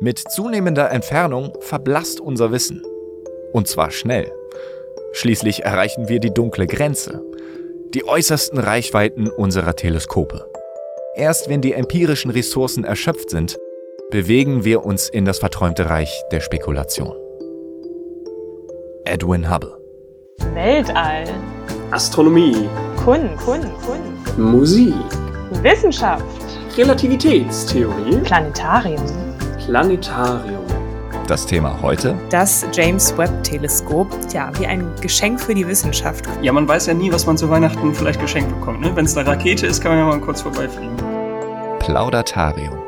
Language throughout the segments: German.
Mit zunehmender Entfernung verblasst unser Wissen. Und zwar schnell. Schließlich erreichen wir die dunkle Grenze, die äußersten Reichweiten unserer Teleskope. Erst wenn die empirischen Ressourcen erschöpft sind, bewegen wir uns in das verträumte Reich der Spekulation. Edwin Hubble. Weltall. Astronomie. Kunst. Kunst. Kunst. Musik. Wissenschaft. Relativitätstheorie. Planetarium. Planetarium. Das Thema heute? Das James Webb Teleskop, ja, wie ein Geschenk für die Wissenschaft. Ja, man weiß ja nie, was man zu Weihnachten vielleicht geschenkt bekommt. Ne? Wenn es eine Rakete ist, kann man ja mal kurz vorbeifliegen. Plaudatarium.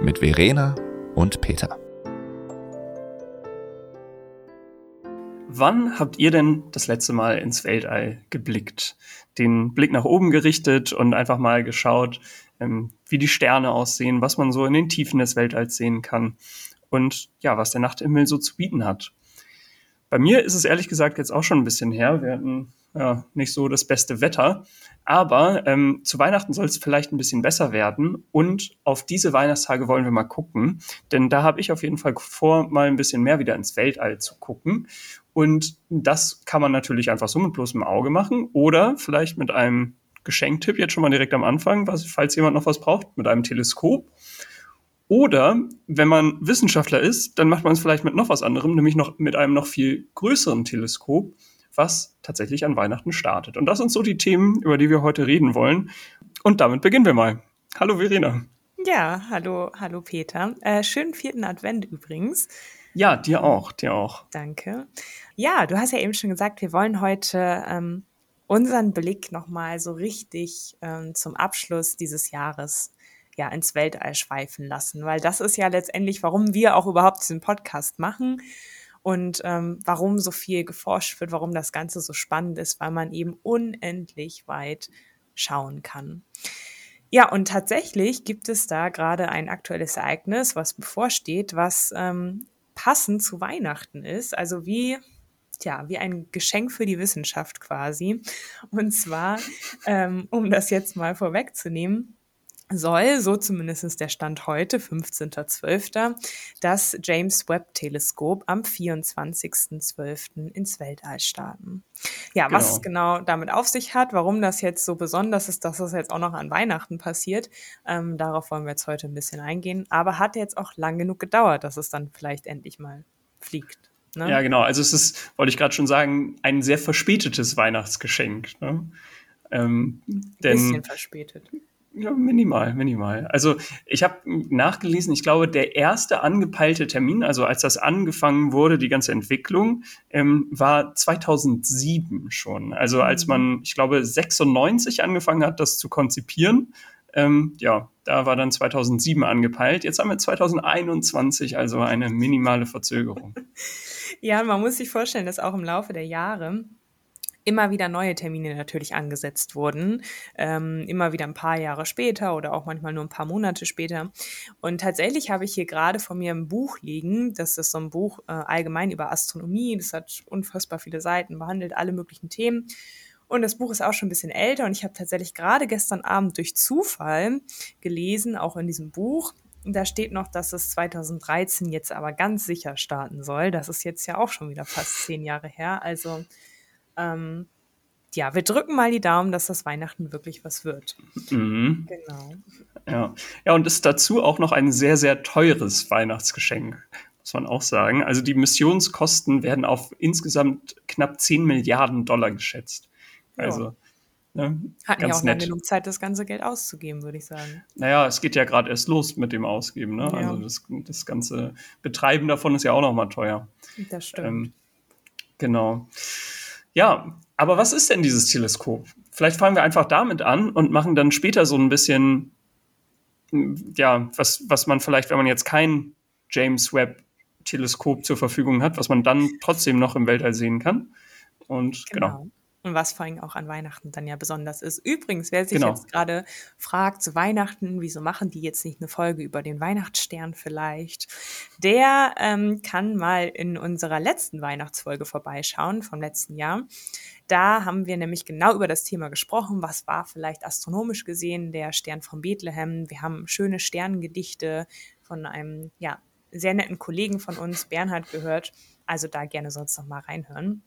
Mit Verena und Peter. Wann habt ihr denn das letzte Mal ins Weltall geblickt? Den Blick nach oben gerichtet und einfach mal geschaut, ähm, wie die Sterne aussehen, was man so in den Tiefen des Weltalls sehen kann und ja, was der Nachthimmel so zu bieten hat. Bei mir ist es ehrlich gesagt jetzt auch schon ein bisschen her. Wir hatten ja, nicht so das beste Wetter. Aber ähm, zu Weihnachten soll es vielleicht ein bisschen besser werden. Und auf diese Weihnachtstage wollen wir mal gucken. Denn da habe ich auf jeden Fall vor, mal ein bisschen mehr wieder ins Weltall zu gucken. Und das kann man natürlich einfach so mit bloßem Auge machen. Oder vielleicht mit einem Geschenktipp jetzt schon mal direkt am Anfang, falls jemand noch was braucht, mit einem Teleskop. Oder wenn man Wissenschaftler ist, dann macht man es vielleicht mit noch was anderem, nämlich noch mit einem noch viel größeren Teleskop was tatsächlich an Weihnachten startet. Und das sind so die Themen, über die wir heute reden wollen. Und damit beginnen wir mal. Hallo Verena. Ja, hallo, hallo Peter. Äh, schönen vierten Advent übrigens. Ja, dir auch, dir auch. Danke. Ja, du hast ja eben schon gesagt, wir wollen heute ähm, unseren Blick nochmal so richtig ähm, zum Abschluss dieses Jahres ja ins Weltall schweifen lassen, weil das ist ja letztendlich, warum wir auch überhaupt diesen Podcast machen und ähm, warum so viel geforscht wird, warum das Ganze so spannend ist, weil man eben unendlich weit schauen kann. Ja, und tatsächlich gibt es da gerade ein aktuelles Ereignis, was bevorsteht, was ähm, passend zu Weihnachten ist. Also wie, ja, wie ein Geschenk für die Wissenschaft quasi. Und zwar, ähm, um das jetzt mal vorwegzunehmen, soll, so zumindest der Stand heute, 15.12., das James Webb Teleskop am 24.12. ins Weltall starten. Ja, genau. was es genau damit auf sich hat, warum das jetzt so besonders ist, dass das jetzt auch noch an Weihnachten passiert, ähm, darauf wollen wir jetzt heute ein bisschen eingehen. Aber hat jetzt auch lang genug gedauert, dass es dann vielleicht endlich mal fliegt. Ne? Ja, genau. Also es ist, wollte ich gerade schon sagen, ein sehr verspätetes Weihnachtsgeschenk. Ne? Ähm, ein bisschen verspätet. Ja, minimal, minimal. Also ich habe nachgelesen, ich glaube, der erste angepeilte Termin, also als das angefangen wurde, die ganze Entwicklung, ähm, war 2007 schon. Also mhm. als man, ich glaube, 96 angefangen hat, das zu konzipieren. Ähm, ja, da war dann 2007 angepeilt. Jetzt haben wir 2021, also eine minimale Verzögerung. Ja, man muss sich vorstellen, dass auch im Laufe der Jahre immer wieder neue Termine natürlich angesetzt wurden, ähm, immer wieder ein paar Jahre später oder auch manchmal nur ein paar Monate später. Und tatsächlich habe ich hier gerade vor mir ein Buch liegen, das ist so ein Buch äh, allgemein über Astronomie, das hat unfassbar viele Seiten, behandelt alle möglichen Themen. Und das Buch ist auch schon ein bisschen älter und ich habe tatsächlich gerade gestern Abend durch Zufall gelesen, auch in diesem Buch, da steht noch, dass es 2013 jetzt aber ganz sicher starten soll. Das ist jetzt ja auch schon wieder fast zehn Jahre her. Also ähm, ja, wir drücken mal die Daumen, dass das Weihnachten wirklich was wird. Mhm. Genau. Ja. ja, und ist dazu auch noch ein sehr, sehr teures Weihnachtsgeschenk, muss man auch sagen. Also die Missionskosten werden auf insgesamt knapp 10 Milliarden Dollar geschätzt. Also. Ne, Hatten ja auch nett. genug Zeit, das ganze Geld auszugeben, würde ich sagen. Naja, es geht ja gerade erst los mit dem Ausgeben. Ne? Ja. Also das, das ganze Betreiben davon ist ja auch noch mal teuer. Das stimmt. Ähm, genau. Ja, aber was ist denn dieses Teleskop? Vielleicht fangen wir einfach damit an und machen dann später so ein bisschen, ja, was, was man vielleicht, wenn man jetzt kein James Webb Teleskop zur Verfügung hat, was man dann trotzdem noch im Weltall sehen kann. Und genau. genau. Und was vor allem auch an Weihnachten dann ja besonders ist. Übrigens, wer sich Genau. jetzt gerade fragt zu Weihnachten, wieso machen die jetzt nicht eine Folge über den Weihnachtsstern vielleicht, der ähm, kann mal in unserer letzten Weihnachtsfolge vorbeischauen vom letzten Jahr. Da haben wir nämlich genau über das Thema gesprochen. Was war vielleicht astronomisch gesehen der Stern von Bethlehem? Wir haben schöne Sternengedichte von einem ja, sehr netten Kollegen von uns, Bernhard, gehört. Also da gerne sonst noch mal reinhören.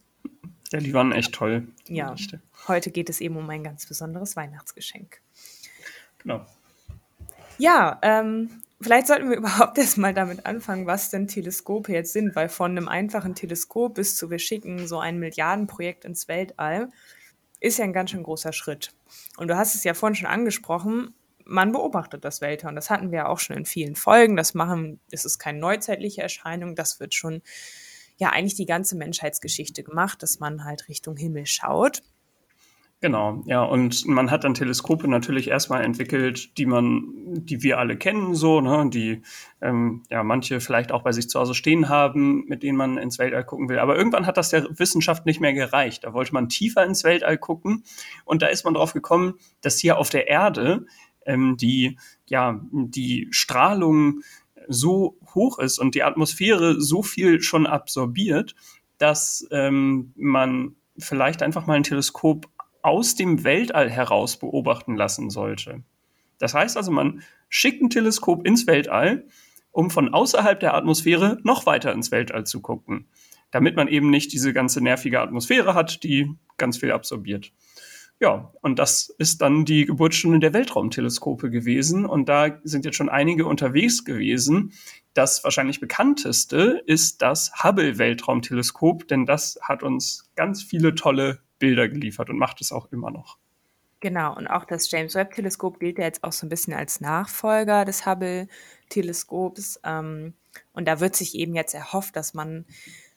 Ja, die waren echt toll. Ja, Gedichte. heute geht es eben um ein ganz besonderes Weihnachtsgeschenk. Genau. Ja, ähm, vielleicht sollten wir überhaupt erstmal damit anfangen, was denn Teleskope jetzt sind, weil von einem einfachen Teleskop bis zu wir schicken so ein Milliardenprojekt ins Weltall ist ja ein ganz schön großer Schritt. Und du hast es ja vorhin schon angesprochen, man beobachtet das Weltall und das hatten wir ja auch schon in vielen Folgen. Das machen, das ist keine neuzeitliche Erscheinung, das wird schon ja eigentlich die ganze Menschheitsgeschichte gemacht, dass man halt Richtung Himmel schaut. Genau, ja, und man hat dann Teleskope natürlich erstmal entwickelt, die man, die wir alle kennen, so, ne, die ähm, ja manche vielleicht auch bei sich zu Hause stehen haben, mit denen man ins Weltall gucken will. Aber irgendwann hat das der Wissenschaft nicht mehr gereicht. Da wollte man tiefer ins Weltall gucken und da ist man drauf gekommen, dass hier auf der Erde ähm, die ja die Strahlung so hoch ist und die Atmosphäre so viel schon absorbiert, dass ähm, man vielleicht einfach mal ein Teleskop aus dem Weltall heraus beobachten lassen sollte. Das heißt also, man schickt ein Teleskop ins Weltall, um von außerhalb der Atmosphäre noch weiter ins Weltall zu gucken, damit man eben nicht diese ganze nervige Atmosphäre hat, die ganz viel absorbiert. Ja, und das ist dann die Geburtsstunde der Weltraumteleskope gewesen. Und da sind jetzt schon einige unterwegs gewesen. Das wahrscheinlich bekannteste ist das Hubble-Weltraumteleskop, denn das hat uns ganz viele tolle Bilder geliefert und macht es auch immer noch. Genau, und auch das James Webb-Teleskop gilt ja jetzt auch so ein bisschen als Nachfolger des Hubble-Teleskops. Ähm, und da wird sich eben jetzt erhofft, dass man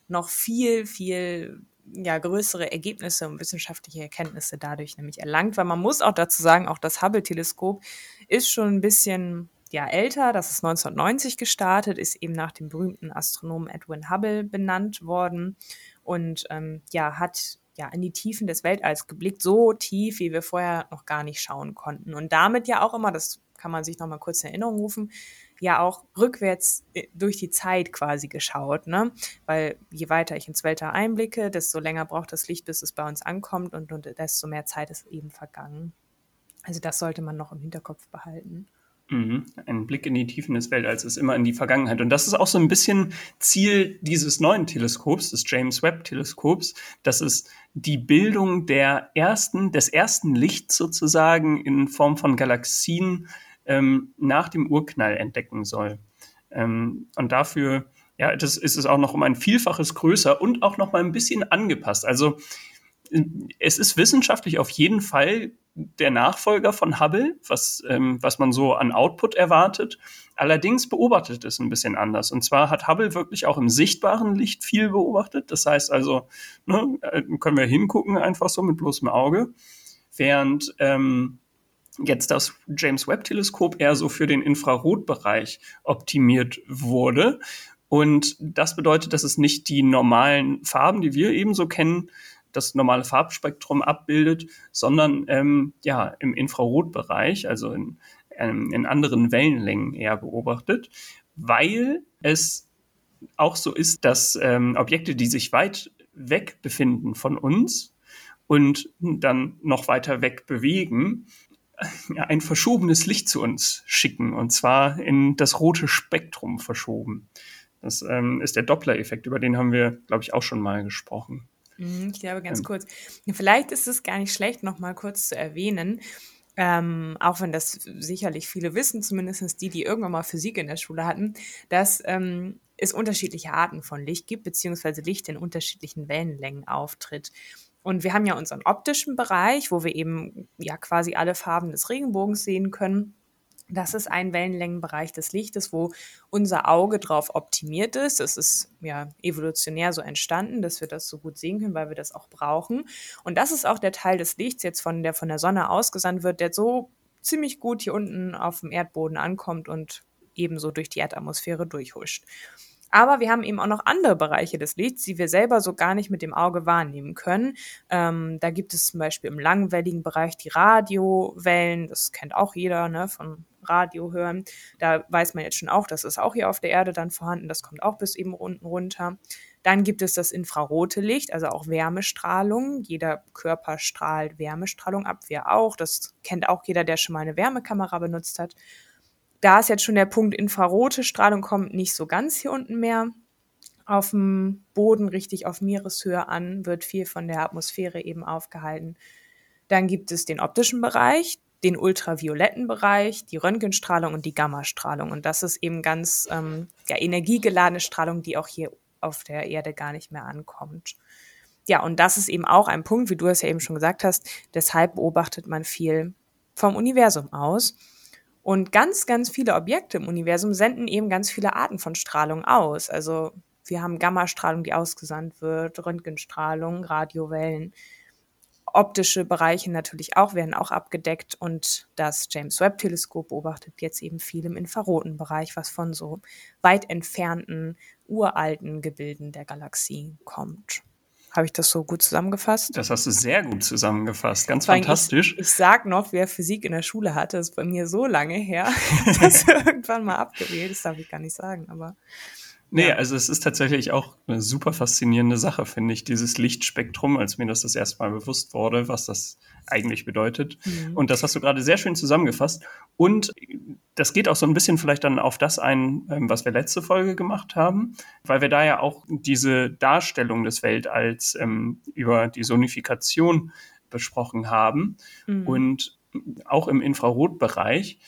noch viel, viel ja, größere Ergebnisse und wissenschaftliche Erkenntnisse dadurch nämlich erlangt, weil man muss auch dazu sagen, auch das Hubble-Teleskop ist schon ein bisschen ja, älter, das ist 1990 gestartet, ist eben nach dem berühmten Astronomen Edwin Hubble benannt worden und ähm, ja, hat ja in die Tiefen des Weltalls geblickt, so tief, wie wir vorher noch gar nicht schauen konnten. Und damit ja auch immer, das kann man sich noch mal kurz in Erinnerung rufen, ja auch rückwärts äh, durch die Zeit quasi geschaut, ne? Weil je weiter ich ins Weltall einblicke, desto länger braucht das Licht, bis es bei uns ankommt und, und desto mehr Zeit ist eben vergangen. Also das sollte man noch im Hinterkopf behalten. Mhm. Ein Blick in die Tiefen des Weltalls ist immer in die Vergangenheit. Und das ist auch so ein bisschen Ziel dieses neuen Teleskops, des James Webb Teleskops. Das ist die Bildung der ersten, des ersten Lichts sozusagen in Form von Galaxien ähm, nach dem Urknall entdecken soll. Ähm, und dafür, ja, das ist es auch noch um ein Vielfaches größer und auch noch mal ein bisschen angepasst. Also es ist wissenschaftlich auf jeden Fall der Nachfolger von Hubble, was, ähm, was man so an Output erwartet. Allerdings beobachtet es ein bisschen anders. Und zwar hat Hubble wirklich auch im sichtbaren Licht viel beobachtet. Das heißt also, ne, können wir hingucken einfach so mit bloßem Auge. Während ähm, jetzt das James Webb Teleskop eher so für den Infrarotbereich optimiert wurde. Und das bedeutet, dass es nicht die normalen Farben, die wir eben so kennen, das normale Farbspektrum abbildet, sondern ähm, ja im Infrarotbereich, also in, ähm, in anderen Wellenlängen eher beobachtet, weil es auch so ist, dass ähm, Objekte, die sich weit weg befinden von uns und dann noch weiter weg bewegen, ein verschobenes Licht zu uns schicken und zwar in das rote Spektrum verschoben. Das ähm, ist der Doppler-Effekt, über den haben wir, glaube ich, auch schon mal gesprochen. Mhm, Ich glaube, ganz kurz. Vielleicht ist es gar nicht schlecht, noch mal kurz zu erwähnen, ähm, auch wenn das sicherlich viele wissen, zumindest die, die irgendwann mal Physik in der Schule hatten, dass ähm, es unterschiedliche Arten von Licht gibt, beziehungsweise Licht in unterschiedlichen Wellenlängen auftritt. Und wir haben ja unseren optischen Bereich, wo wir eben ja quasi alle Farben des Regenbogens sehen können. Das ist ein Wellenlängenbereich des Lichtes, wo unser Auge drauf optimiert ist. Das ist ja evolutionär so entstanden, dass wir das so gut sehen können, weil wir das auch brauchen. Und das ist auch der Teil des Lichts jetzt von der von der Sonne ausgesandt wird, der so ziemlich gut hier unten auf dem Erdboden ankommt und ebenso durch die Erdatmosphäre durchhuscht. Aber wir haben eben auch noch andere Bereiche des Lichts, die wir selber so gar nicht mit dem Auge wahrnehmen können. Ähm, da gibt es zum Beispiel im langwelligen Bereich die Radiowellen. Das kennt auch jeder ne, von Radio hören. Da weiß man jetzt schon auch, das ist auch hier auf der Erde dann vorhanden. Das kommt auch bis eben unten runter. Dann gibt es das infrarote Licht, also auch Wärmestrahlung. Jeder Körper strahlt Wärmestrahlung ab, wir auch. Das kennt auch jeder, der schon mal eine Wärmekamera benutzt hat da ist jetzt schon der Punkt, infrarote Strahlung kommt nicht so ganz hier unten mehr auf dem Boden, richtig auf Meereshöhe an, wird viel von der Atmosphäre eben aufgehalten. Dann gibt es den optischen Bereich, den ultravioletten Bereich, die Röntgenstrahlung und die Gammastrahlung. Und das ist eben ganz ähm, ja, energiegeladene Strahlung, die auch hier auf der Erde gar nicht mehr ankommt. Ja, und das ist eben auch ein Punkt, wie du es ja eben schon gesagt hast, deshalb beobachtet man viel vom Universum aus. Und ganz, ganz viele Objekte im Universum senden eben ganz viele Arten von Strahlung aus. Also wir haben Gammastrahlung, die ausgesandt wird, Röntgenstrahlung, Radiowellen. Optische Bereiche natürlich auch, werden auch abgedeckt und das James Webb Teleskop beobachtet jetzt eben viel im infraroten Bereich, was von so weit entfernten, uralten Gebilden der Galaxie kommt. Habe ich das so gut zusammengefasst? Das hast du sehr gut zusammengefasst. Ganz fantastisch. Ich, ich sag noch, wer Physik in der Schule hatte, ist bei mir so lange her, dass irgendwann mal abgewählt. Das darf ich gar nicht sagen, aber. Nee, also es ist tatsächlich auch eine super faszinierende Sache, finde ich, dieses Lichtspektrum, als mir das das erste Mal bewusst wurde, was das eigentlich bedeutet. Mhm. Und das hast du gerade sehr schön zusammengefasst. Und das geht auch so ein bisschen vielleicht dann auf das ein, ähm, was wir letzte Folge gemacht haben, weil wir da ja auch diese Darstellung des Weltalls ähm, über die Sonifikation besprochen haben. Mhm. Und auch im Infrarotbereich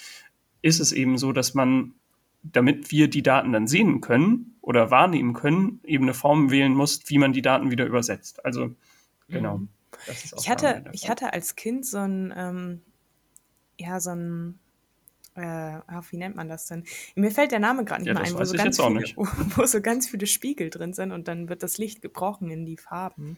ist es eben so, dass man damit wir die Daten dann sehen können oder wahrnehmen können, eben eine Form wählen muss, wie man die Daten wieder übersetzt. Also genau. Mhm. ich hatte, ich hatte als Kind so ein, ähm, ja, so ein, äh, wie nennt man das denn? Mir fällt der Name gerade nicht ja, mehr ein, wo so, ganz viele, wo so ganz viele Spiegel drin sind und dann wird das Licht gebrochen in die Farben.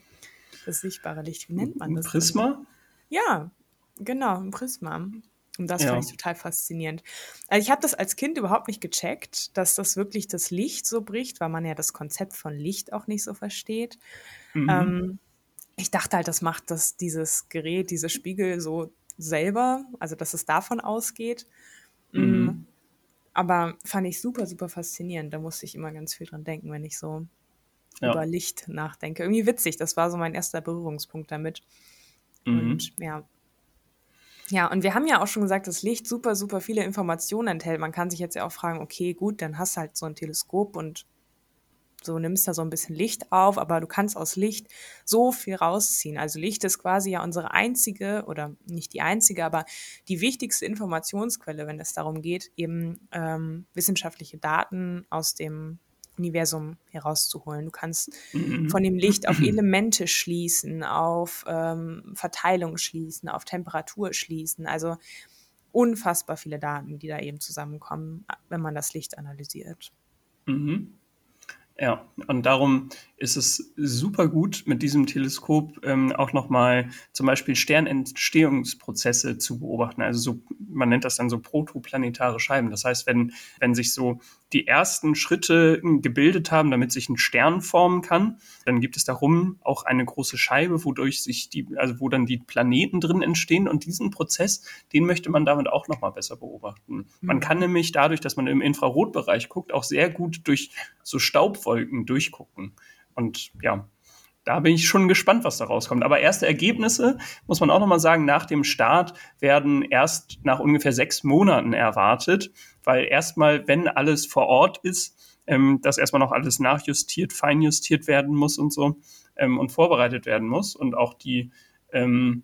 Das sichtbare Licht, wie nennt man das? Ein Prisma? Denn? Ja, genau, ein Prisma. Und das ja. fand ich total faszinierend. Also ich habe das als Kind überhaupt nicht gecheckt, dass das wirklich das Licht so bricht, weil man ja das Konzept von Licht auch nicht so versteht. Mhm. Ähm, ich dachte halt, das macht das, dieses Gerät, diese Spiegel so selber, also dass es davon ausgeht. Mm, mhm. Aber fand ich super, super faszinierend. Da musste ich immer ganz viel dran denken, wenn ich so ja. über Licht nachdenke. Irgendwie witzig, das war so mein erster Berührungspunkt damit. Mhm. Und ja, ja, und wir haben ja auch schon gesagt, dass Licht super, super viele Informationen enthält. Man kann sich jetzt ja auch fragen, okay, gut, dann hast du halt so ein Teleskop und so nimmst da so ein bisschen Licht auf, aber du kannst aus Licht so viel rausziehen. Also Licht ist quasi ja unsere einzige oder nicht die einzige, aber die wichtigste Informationsquelle, wenn es darum geht, eben ähm, wissenschaftliche Daten aus dem Universum herauszuholen. Du kannst mhm. von dem Licht auf Elemente schließen, auf ähm, Verteilung schließen, auf Temperatur schließen. Also unfassbar viele Daten, die da eben zusammenkommen, wenn man das Licht analysiert. Mhm. Ja, und darum ist es super gut, mit diesem Teleskop ähm, auch nochmal zum Beispiel Sternentstehungsprozesse zu beobachten. Also so, man nennt das dann so protoplanetare Scheiben. Das heißt, wenn, wenn sich so die ersten Schritte gebildet haben, damit sich ein Stern formen kann, dann gibt es darum auch eine große Scheibe, wodurch sich die, also wo dann die Planeten drin entstehen. Und diesen Prozess, den möchte man damit auch nochmal besser beobachten. Mhm. Man kann nämlich dadurch, dass man im Infrarotbereich guckt, auch sehr gut durch so Staubwolken durchgucken. Und ja, da bin ich schon gespannt, was da rauskommt. Aber erste Ergebnisse, muss man auch nochmal sagen, nach dem Start werden erst nach ungefähr sechs Monaten erwartet, weil erstmal, wenn alles vor Ort ist, ähm, dass erstmal noch alles nachjustiert, feinjustiert werden muss und so ähm, und vorbereitet werden muss und auch die ähm,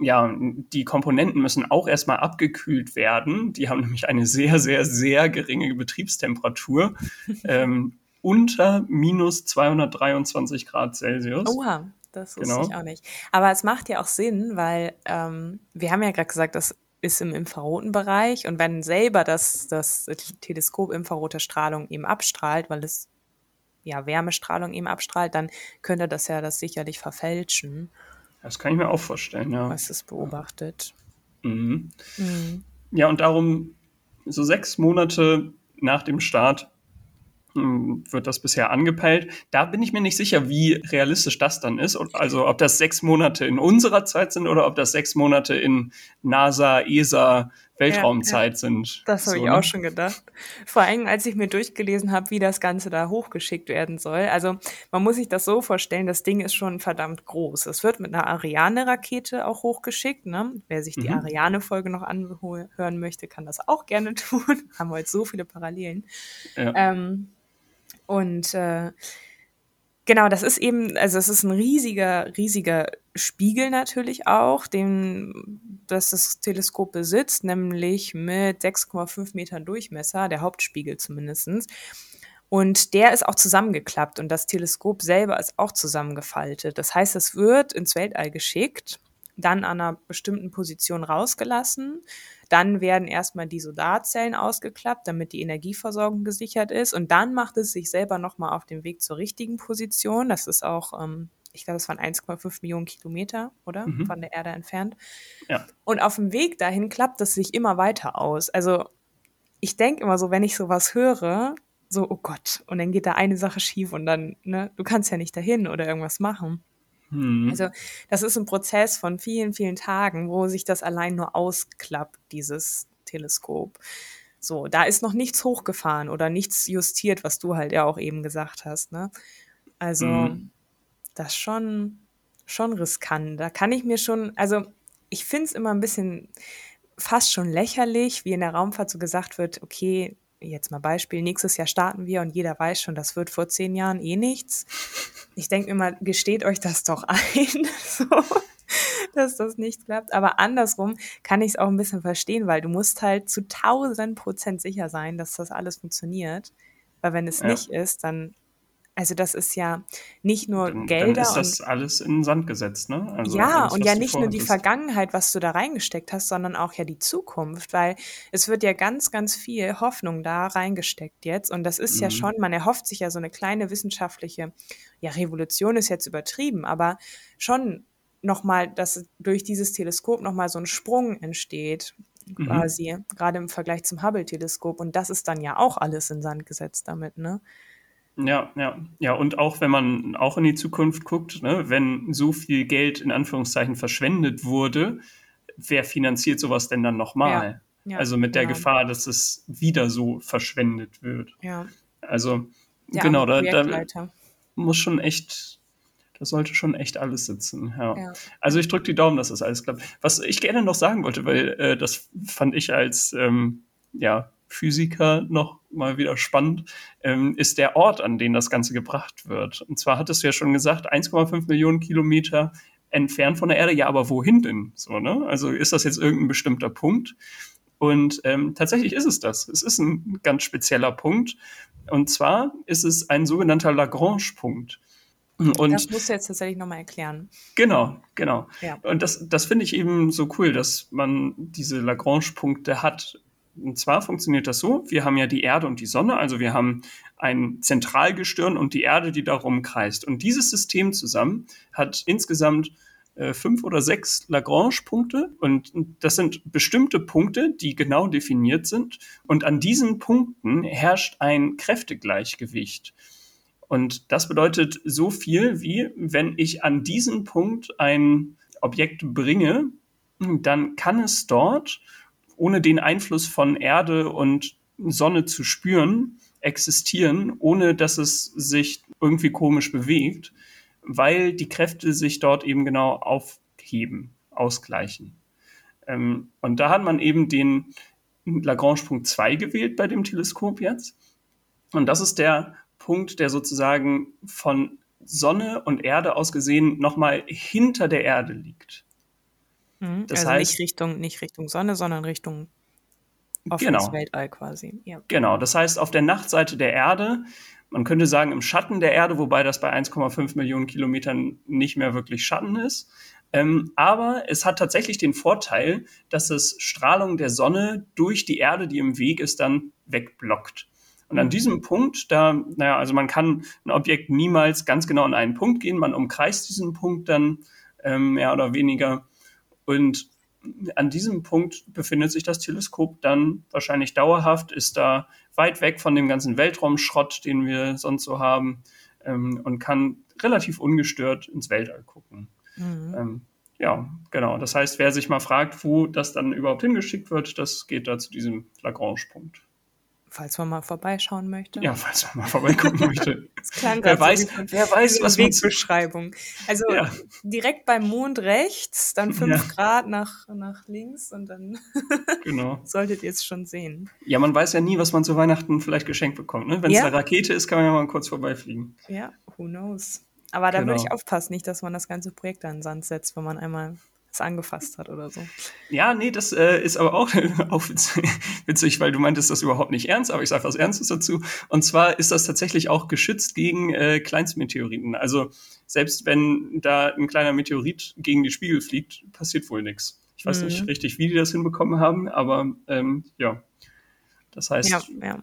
ja, die Komponenten müssen auch erstmal abgekühlt werden. Die haben nämlich eine sehr, sehr, sehr geringe Betriebstemperatur. ähm, unter minus 223 Grad Celsius. Oha, das wusste genau. ich auch nicht. Aber es macht ja auch Sinn, weil ähm, wir haben ja gerade gesagt, das ist im infraroten Bereich und wenn selber das, das Teleskop infrarote Strahlung eben abstrahlt, weil es ja Wärmestrahlung eben abstrahlt, dann könnte das ja das sicherlich verfälschen. Das kann ich mir auch vorstellen, ja. Was es beobachtet. Mhm. Mhm. Ja, und darum so sechs Monate nach dem Start wird das bisher angepeilt. Da bin ich mir nicht sicher, wie realistisch das dann ist. Also ob das sechs Monate in unserer Zeit sind oder ob das sechs Monate in NASA, ESA, Weltraumzeit ja, ja. sind. Das habe so, ich ne? auch schon gedacht. Vor allem, als ich mir durchgelesen habe, wie das Ganze da hochgeschickt werden soll. Also man muss sich das so vorstellen, das Ding ist schon verdammt groß. Es wird mit einer Ariane-Rakete auch hochgeschickt. Ne? Wer sich die mhm. Ariane-Folge noch anhören möchte, kann das auch gerne tun. Haben wir jetzt so viele Parallelen. Ja. Ähm, und äh, Genau, das ist eben, also es ist ein riesiger, riesiger Spiegel natürlich auch, den das, das Teleskop besitzt, nämlich mit 6,5 Metern Durchmesser, der Hauptspiegel zumindestens. Und der ist auch zusammengeklappt und das Teleskop selber ist auch zusammengefaltet. Das heißt, es wird ins Weltall geschickt, dann an einer bestimmten Position rausgelassen dann werden erstmal die Solarzellen ausgeklappt, damit die Energieversorgung gesichert ist. Und dann macht es sich selber nochmal auf den Weg zur richtigen Position. Das ist auch, ähm, ich glaube, es waren 1,5 Millionen Kilometer, oder? Mhm. Von der Erde entfernt. Ja. Und auf dem Weg dahin klappt es sich immer weiter aus. Also ich denke immer so, wenn ich sowas höre, so, oh Gott, und dann geht da eine Sache schief und dann, ne, du kannst ja nicht dahin oder irgendwas machen. Mhm. Also das ist ein Prozess von vielen, vielen Tagen, wo sich das allein nur ausklappt, dieses Teleskop. So, da ist noch nichts hochgefahren oder nichts justiert, was du halt ja auch eben gesagt hast. Ne? Also mhm. das schon, schon riskant. Da kann ich mir schon, also ich finde es immer ein bisschen fast schon lächerlich, wie in der Raumfahrt so gesagt wird, okay, jetzt mal Beispiel, nächstes Jahr starten wir und jeder weiß schon, das wird vor zehn Jahren eh nichts. Ich denke immer, gesteht euch das doch ein, so, dass das nicht klappt. Aber andersrum kann ich es auch ein bisschen verstehen, weil du musst halt zu tausend Prozent sicher sein, dass das alles funktioniert. Weil wenn es ja. nicht ist, dann also das ist ja nicht nur dann, Gelder. Dann ist das alles in den Sand gesetzt, ne? Also ja, alles, und ja nicht nur die Vergangenheit, was du da reingesteckt hast, sondern auch ja die Zukunft, weil es wird ja ganz, ganz viel Hoffnung da reingesteckt jetzt. Und das ist mhm. ja schon, man erhofft sich ja so eine kleine wissenschaftliche, ja, Revolution ist jetzt übertrieben, aber schon nochmal, dass durch dieses Teleskop nochmal so ein Sprung entsteht, mhm. quasi, mhm. gerade im Vergleich zum Hubble-Teleskop. Und das ist dann ja auch alles in Sand gesetzt damit, ne? Ja, ja, ja. Und auch wenn man auch in die Zukunft guckt, ne, wenn so viel Geld in Anführungszeichen verschwendet wurde, wer finanziert sowas denn dann nochmal? Ja, ja, also mit der genau. Gefahr, dass es wieder so verschwendet wird. Ja. Also ja, genau, da, da muss schon echt, das sollte schon echt alles sitzen. Ja. ja. Also ich drücke die Daumen, dass das alles klappt. Was ich gerne noch sagen wollte, weil äh, das fand ich als ähm, ja, Physiker noch mal wieder spannend, ähm, ist der Ort, an den das Ganze gebracht wird. Und zwar hattest du ja schon gesagt, 1,5 Millionen Kilometer entfernt von der Erde. Ja, aber wohin denn? So, ne? Also ist das jetzt irgendein bestimmter Punkt? Und ähm, tatsächlich ist es das. Es ist ein ganz spezieller Punkt. Und zwar ist es ein sogenannter Lagrange-Punkt. Und das musst du jetzt tatsächlich nochmal erklären. Genau, genau. Ja. Und das, das finde ich eben so cool, dass man diese Lagrange-Punkte hat. Und zwar funktioniert das so, wir haben ja die Erde und die Sonne, also wir haben ein Zentralgestirn und die Erde, die darum kreist. Und dieses System zusammen hat insgesamt äh, fünf oder sechs Lagrange-Punkte und das sind bestimmte Punkte, die genau definiert sind. Und an diesen Punkten herrscht ein Kräftegleichgewicht. Und das bedeutet so viel wie, wenn ich an diesen Punkt ein Objekt bringe, dann kann es dort ohne den Einfluss von Erde und Sonne zu spüren, existieren, ohne dass es sich irgendwie komisch bewegt, weil die Kräfte sich dort eben genau aufheben, ausgleichen. Ähm, und da hat man eben den Lagrange-Punkt 2 gewählt bei dem Teleskop jetzt. Und das ist der Punkt, der sozusagen von Sonne und Erde aus gesehen nochmal hinter der Erde liegt. Mhm, das also heißt, nicht Richtung, nicht Richtung Sonne, sondern Richtung offenes genau, Weltall quasi. Ja. Genau, das heißt auf der Nachtseite der Erde, man könnte sagen im Schatten der Erde, wobei das bei 1,5 Millionen Kilometern nicht mehr wirklich Schatten ist. Ähm, aber es hat tatsächlich den Vorteil, dass es Strahlung der Sonne durch die Erde, die im Weg ist, dann wegblockt. Und an mhm. diesem Punkt, da, naja, also man kann ein Objekt niemals ganz genau an einen Punkt gehen, man umkreist diesen Punkt dann ähm, mehr oder weniger und an diesem Punkt befindet sich das Teleskop dann wahrscheinlich dauerhaft, ist da weit weg von dem ganzen Weltraumschrott, den wir sonst so haben ähm, und kann relativ ungestört ins Weltall gucken. Mhm. Ähm, ja, genau. Das heißt, wer sich mal fragt, wo das dann überhaupt hingeschickt wird, das geht da zu diesem Lagrange-Punkt. Falls man mal vorbeischauen möchte. Ja, falls man mal vorbeigucken möchte. Das klang wer so weiß, von- wer weiß, was Wegbeschreibung. Also Ja. direkt beim Mond rechts, dann fünf Ja. Grad nach, nach links und dann Genau. solltet ihr es schon sehen. Ja, man weiß ja nie, was man zu Weihnachten vielleicht geschenkt bekommt. Ne? Wenn es Ja. eine Rakete ist, kann man ja mal kurz vorbeifliegen. Ja, who knows. Aber da würde Genau. ich aufpassen, nicht, dass man das ganze Projekt da in den Sand setzt, wenn man einmal es angefasst hat oder so. Ja, nee, das äh, ist aber auch, auch witzig, witzig, weil du meintest das überhaupt nicht ernst, aber ich sage was Ernstes dazu. Und zwar ist das tatsächlich auch geschützt gegen äh, Kleinstmeteoriten. Also selbst wenn da ein kleiner Meteorit gegen die Spiegel fliegt, passiert wohl nichts. Ich weiß Mhm. nicht richtig, wie die das hinbekommen haben, aber ähm, ja. Das heißt, Ja, ja.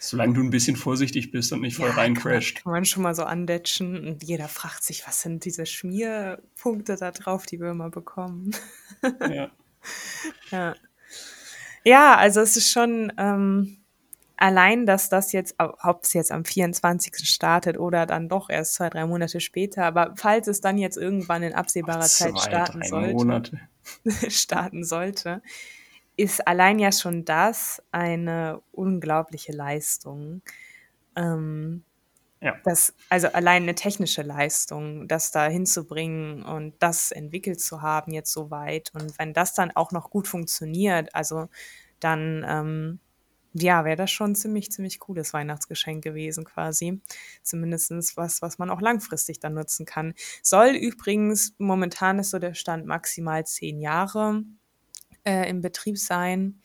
Solange du ein bisschen vorsichtig bist und nicht voll Ja, rein kann. Kann man schon mal so andetschen und jeder fragt sich, was sind diese Schmierpunkte da drauf, die wir immer bekommen. Ja. Ja. Ja, also es ist schon ähm, allein, dass das jetzt, ob es jetzt am 24. startet oder dann doch erst zwei, drei Monate später, aber falls es dann jetzt irgendwann in absehbarer Zeit Zwei, starten sollte, starten sollte, ist allein ja schon das eine unglaubliche Leistung. Ähm, Ja. das, also allein eine technische Leistung, das da hinzubringen und das entwickelt zu haben jetzt so weit. Und wenn das dann auch noch gut funktioniert, also dann, ähm, ja, wäre das schon ein ziemlich, ziemlich cooles Weihnachtsgeschenk gewesen quasi. Zumindestens was, was man auch langfristig dann nutzen kann. Soll übrigens, momentan ist so der Stand maximal zehn Jahre äh, im Betrieb sein.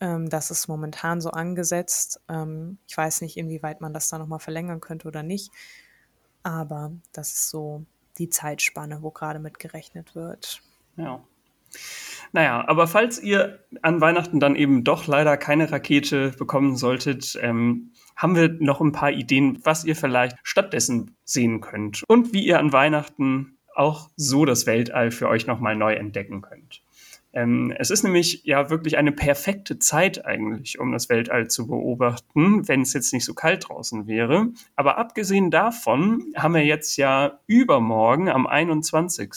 Ähm, das ist momentan so angesetzt. Ähm, ich weiß nicht, inwieweit man das da nochmal verlängern könnte oder nicht. Aber das ist so die Zeitspanne, wo gerade mit gerechnet wird. Ja. Naja, aber falls ihr an Weihnachten dann eben doch leider keine Rakete bekommen solltet, ähm, haben wir noch ein paar Ideen, was ihr vielleicht stattdessen sehen könnt und wie ihr an Weihnachten auch so das Weltall für euch nochmal neu entdecken könnt. Ähm, es ist nämlich ja wirklich eine perfekte Zeit eigentlich, um das Weltall zu beobachten, wenn es jetzt nicht so kalt draußen wäre. Aber abgesehen davon haben wir jetzt ja übermorgen am 21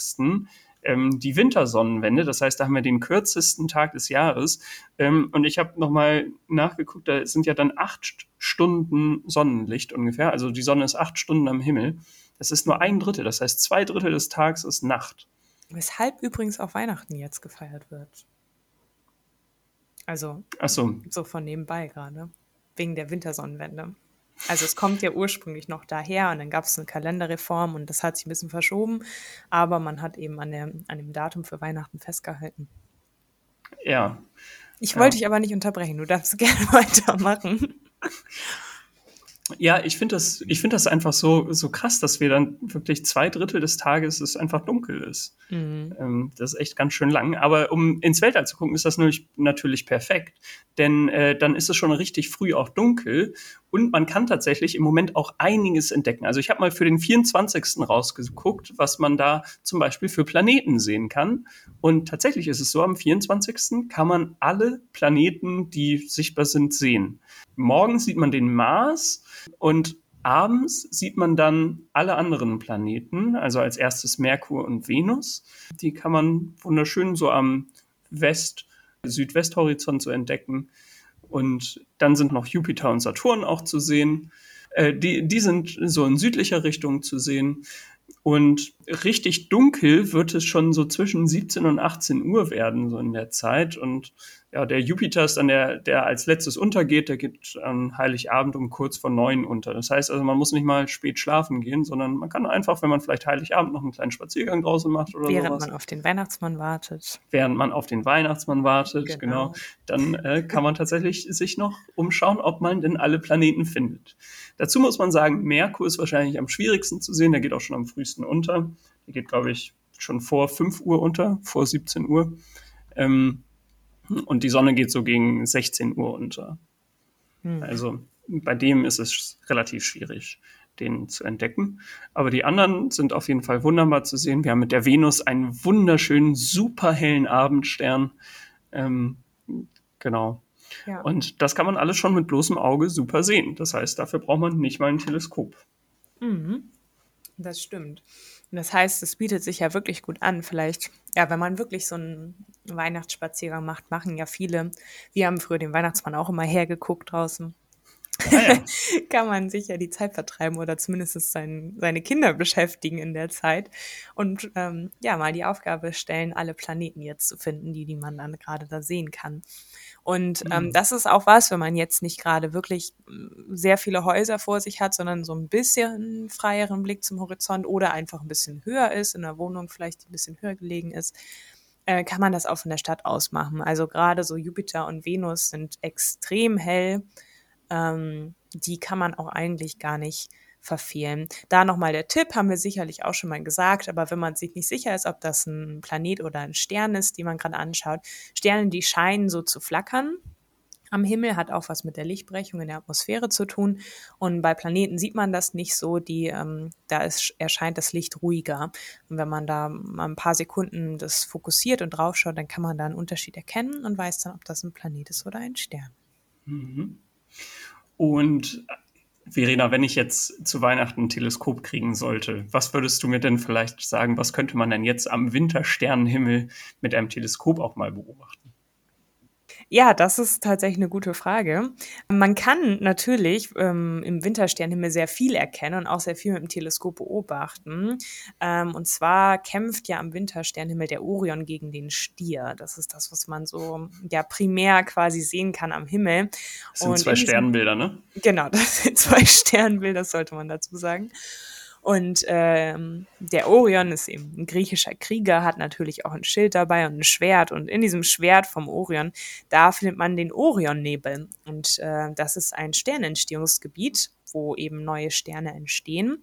ähm, die Wintersonnenwende. Das heißt, da haben wir den kürzesten Tag des Jahres. Ähm, und ich habe nochmal nachgeguckt, da sind ja dann acht Stunden Sonnenlicht ungefähr. Also die Sonne ist acht Stunden am Himmel. Das ist nur ein Drittel. Das heißt, zwei Drittel des Tages ist Nacht. Weshalb übrigens auch Weihnachten jetzt gefeiert wird. Also so, so von nebenbei gerade. Wegen der Wintersonnenwende. Also es kommt ja ursprünglich noch daher und dann gab es eine Kalenderreform und das hat sich ein bisschen verschoben, aber man hat eben an, der, an dem Datum für Weihnachten festgehalten. ja. Ich Ja. wollte dich aber nicht unterbrechen, du darfst gerne weitermachen. Ja, ich finde das, ich finde das einfach so, so krass, dass wir dann wirklich zwei Drittel des Tages es einfach dunkel ist. Mhm. Ähm, das ist echt ganz schön lang. Aber um ins Weltall zu gucken, ist das natürlich, natürlich perfekt. Denn äh, dann ist es schon richtig früh auch dunkel und man kann tatsächlich im Moment auch einiges entdecken. Also ich habe mal für den 24. rausgeguckt, was man da zum Beispiel für Planeten sehen kann. Und tatsächlich ist es so, am 24. kann man alle Planeten, die sichtbar sind, sehen. Morgens sieht man den Mars und abends sieht man dann alle anderen Planeten, also als erstes Merkur und Venus. Die kann man wunderschön so am West-, Südwesthorizont so entdecken. Und dann sind noch Jupiter und Saturn auch zu sehen. Äh, die, die sind so in südlicher Richtung zu sehen. Und richtig dunkel wird es schon so zwischen 17 und 18 Uhr werden, so in der Zeit. Und ja, der Jupiter ist dann der, der als letztes untergeht. Der geht an Heiligabend um kurz vor neun unter. Das heißt also, man muss nicht mal spät schlafen gehen, sondern man kann einfach, wenn man vielleicht Heiligabend noch einen kleinen Spaziergang draußen macht oder Während sowas, man auf den Weihnachtsmann wartet. während man auf den Weihnachtsmann wartet, genau, Genau. dann äh, kann man tatsächlich sich noch umschauen, ob man denn alle Planeten findet. Dazu muss man sagen, Merkur ist wahrscheinlich am schwierigsten zu sehen, der geht auch schon am frühesten unter. Der geht, glaube ich, schon vor 5 Uhr unter, vor 17 Uhr. Ähm, und die Sonne geht so gegen 16 Uhr unter. Hm. Also bei dem ist es relativ schwierig. den zu entdecken. Aber die anderen sind auf jeden Fall wunderbar zu sehen. Wir haben mit der Venus einen wunderschönen, super hellen Abendstern. Ähm, genau. Ja. Und das kann man alles schon mit bloßem Auge super sehen. Das heißt, dafür braucht man nicht mal ein Teleskop. Mhm. Das stimmt. Und das heißt, es bietet sich ja wirklich gut an. Vielleicht, ja, wenn man wirklich so einen Weihnachtsspaziergang macht, machen ja viele. Wir haben früher den Weihnachtsmann auch immer hergeguckt draußen. Ah, ja. kann man sich ja die Zeit vertreiben oder zumindest sein, seine Kinder beschäftigen in der Zeit und ähm, ja, mal die Aufgabe stellen, alle Planeten jetzt zu finden, die, die man dann gerade da sehen kann. Und ähm, mhm. das ist auch was, wenn man jetzt nicht gerade wirklich mm, sehr viele Häuser vor sich hat, sondern so ein bisschen freieren Blick zum Horizont oder einfach ein bisschen höher ist, in der Wohnung vielleicht ein bisschen höher gelegen ist, äh, kann man das auch von der Stadt aus machen. Also gerade so Jupiter und Venus sind extrem hell. Ähm, die kann man auch eigentlich gar nicht verfehlen. Da nochmal der Tipp, haben wir sicherlich auch schon mal gesagt, aber wenn man sich nicht sicher ist, ob das ein Planet oder ein Stern ist, den man gerade anschaut, Sterne, die scheinen so zu flackern. Am Himmel hat auch was mit der Lichtbrechung in der Atmosphäre zu tun. Und bei Planeten sieht man das nicht so. Die, ähm, da ist, erscheint das Licht ruhiger. Und wenn man da mal ein paar Sekunden das fokussiert und draufschaut, dann kann man da einen Unterschied erkennen und weiß dann, ob das ein Planet ist oder ein Stern. Mhm. Und Verena, wenn ich jetzt zu Weihnachten ein Teleskop kriegen sollte, was würdest du mir denn vielleicht sagen, was könnte man denn jetzt am Wintersternenhimmel mit einem Teleskop auch mal beobachten? Ja, das ist tatsächlich eine gute Frage. Man kann natürlich ähm, im Wintersternhimmel sehr viel erkennen und auch sehr viel mit dem Teleskop beobachten. Ähm, und zwar kämpft ja am Wintersternhimmel der Orion gegen den Stier. Das ist das, was man so ja primär quasi sehen kann am Himmel. Das sind und zwei Sternbilder, ne? Genau, das sind zwei Sternbilder, sollte man dazu sagen. Und ähm, der Orion ist eben ein griechischer Krieger, hat natürlich auch ein Schild dabei und ein Schwert. Und in diesem Schwert vom Orion, da findet man den Orionnebel. Und äh, das ist ein Sternentstehungsgebiet, wo eben neue Sterne entstehen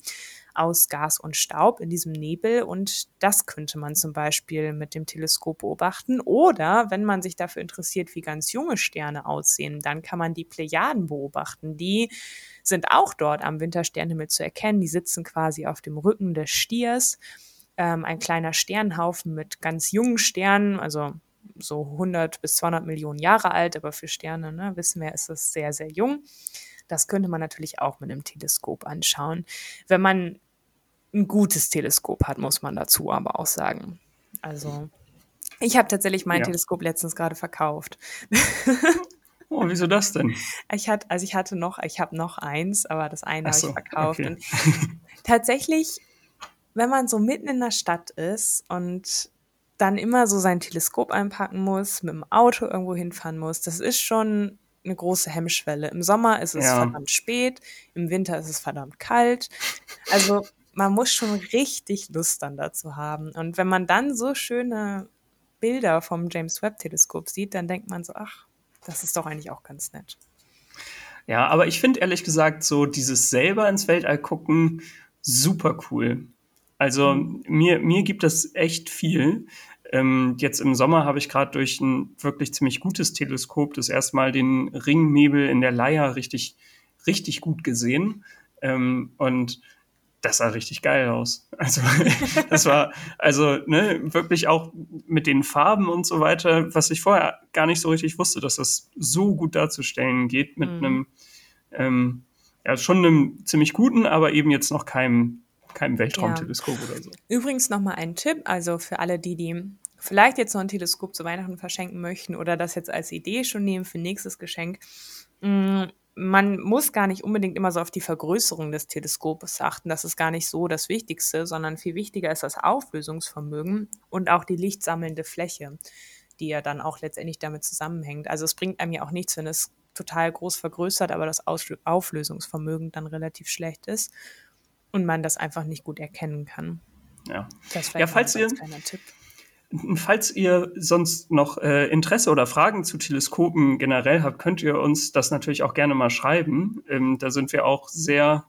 aus Gas und Staub in diesem Nebel und das könnte man zum Beispiel mit dem Teleskop beobachten. Oder wenn man sich dafür interessiert, wie ganz junge Sterne aussehen, dann kann man die Plejaden beobachten. Die sind auch dort am Wintersternhimmel zu erkennen. Die sitzen quasi auf dem Rücken des Stiers. Ähm, ein kleiner Sternhaufen mit ganz jungen Sternen, also so 100 bis 200 Millionen Jahre alt, aber für Sterne, ne, wissen wir, ist es sehr, sehr jung. Das könnte man natürlich auch mit einem Teleskop anschauen. Wenn man ein gutes Teleskop hat, muss man dazu aber auch sagen. Also, ich habe tatsächlich mein ja. Teleskop letztens gerade verkauft. Oh, wieso das denn? Ich hatte, also ich hatte noch, ich habe noch eins, aber das eine so, habe ich verkauft. Okay. Und tatsächlich, wenn man so mitten in der Stadt ist und dann immer so sein Teleskop einpacken muss, mit dem Auto irgendwo hinfahren muss, das ist schon eine große Hemmschwelle. Im Sommer ist es ja. verdammt spät, im Winter ist es verdammt kalt. Also man muss schon richtig Lust dann dazu haben. Und wenn man dann so schöne Bilder vom James Webb Teleskop sieht, dann denkt man so, ach, das ist doch eigentlich auch ganz nett. Ja, aber ich finde ehrlich gesagt so dieses selber ins Weltall gucken super cool. Also mhm. mir, mir gibt das echt viel. Ähm, jetzt im Sommer habe ich gerade durch ein wirklich ziemlich gutes Teleskop das erste Mal den Ringnebel in der Leier richtig, richtig gut gesehen. Ähm, und das sah richtig geil aus. Also das war also ne, wirklich auch mit den Farben und so weiter, was ich vorher gar nicht so richtig wusste, dass das so gut darzustellen geht mit mhm. einem ähm, ja schon einem ziemlich guten, aber eben jetzt noch keinem keinem Weltraumteleskop ja. oder so. Übrigens noch mal ein Tipp, also für alle die, die vielleicht jetzt noch ein Teleskop zu Weihnachten verschenken möchten oder das jetzt als Idee schon nehmen für nächstes Geschenk. Mm, man muss gar nicht unbedingt immer so auf die Vergrößerung des Teleskopes achten. Das ist gar nicht so das Wichtigste, sondern viel wichtiger ist das Auflösungsvermögen und auch die lichtsammelnde Fläche, die ja dann auch letztendlich damit zusammenhängt. Also es bringt einem ja auch nichts, wenn es total groß vergrößert, aber das Auflösungsvermögen dann relativ schlecht ist und man das einfach nicht gut erkennen kann. Ja, ja falls ihr, Tipp. Falls ihr sonst noch äh, Interesse oder Fragen zu Teleskopen generell habt, könnt ihr uns das natürlich auch gerne mal schreiben. Ähm, da sind wir auch sehr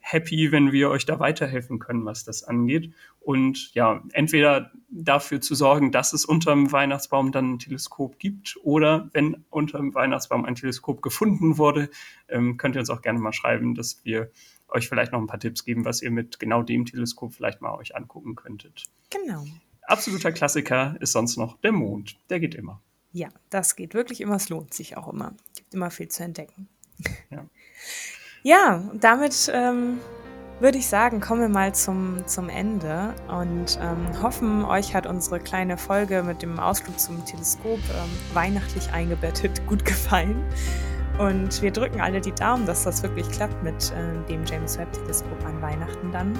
happy, wenn wir euch da weiterhelfen können, was das angeht. Und ja, entweder dafür zu sorgen, dass es unter dem Weihnachtsbaum dann ein Teleskop gibt oder wenn unter dem Weihnachtsbaum ein Teleskop gefunden wurde, ähm, könnt ihr uns auch gerne mal schreiben, dass wir euch vielleicht noch ein paar Tipps geben, was ihr mit genau dem Teleskop vielleicht mal euch angucken könntet. Genau. Absoluter Klassiker ist sonst noch der Mond. Der geht immer. Ja, das geht wirklich immer. Es lohnt sich auch immer. Gibt immer viel zu entdecken. Ja. Ja, damit ähm, würde ich sagen, kommen wir mal zum, zum Ende und ähm, hoffen, euch hat unsere kleine Folge mit dem Ausflug zum Teleskop ähm, weihnachtlich eingebettet gut gefallen. Und wir drücken alle die Daumen, dass das wirklich klappt mit äh, dem James Webb Teleskop an Weihnachten dann.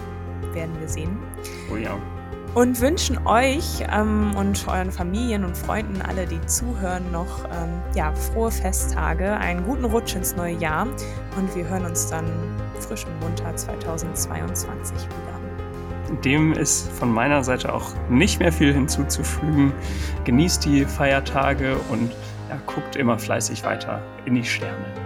Werden wir sehen. Oh ja und wünschen euch ähm, und euren Familien und Freunden, alle, die zuhören, noch ähm, ja, frohe Festtage, einen guten Rutsch ins neue Jahr und wir hören uns dann frisch und munter 2022 wieder. Dem ist von meiner Seite auch nicht mehr viel hinzuzufügen. Genießt die Feiertage und ja, guckt immer fleißig weiter in die Sterne.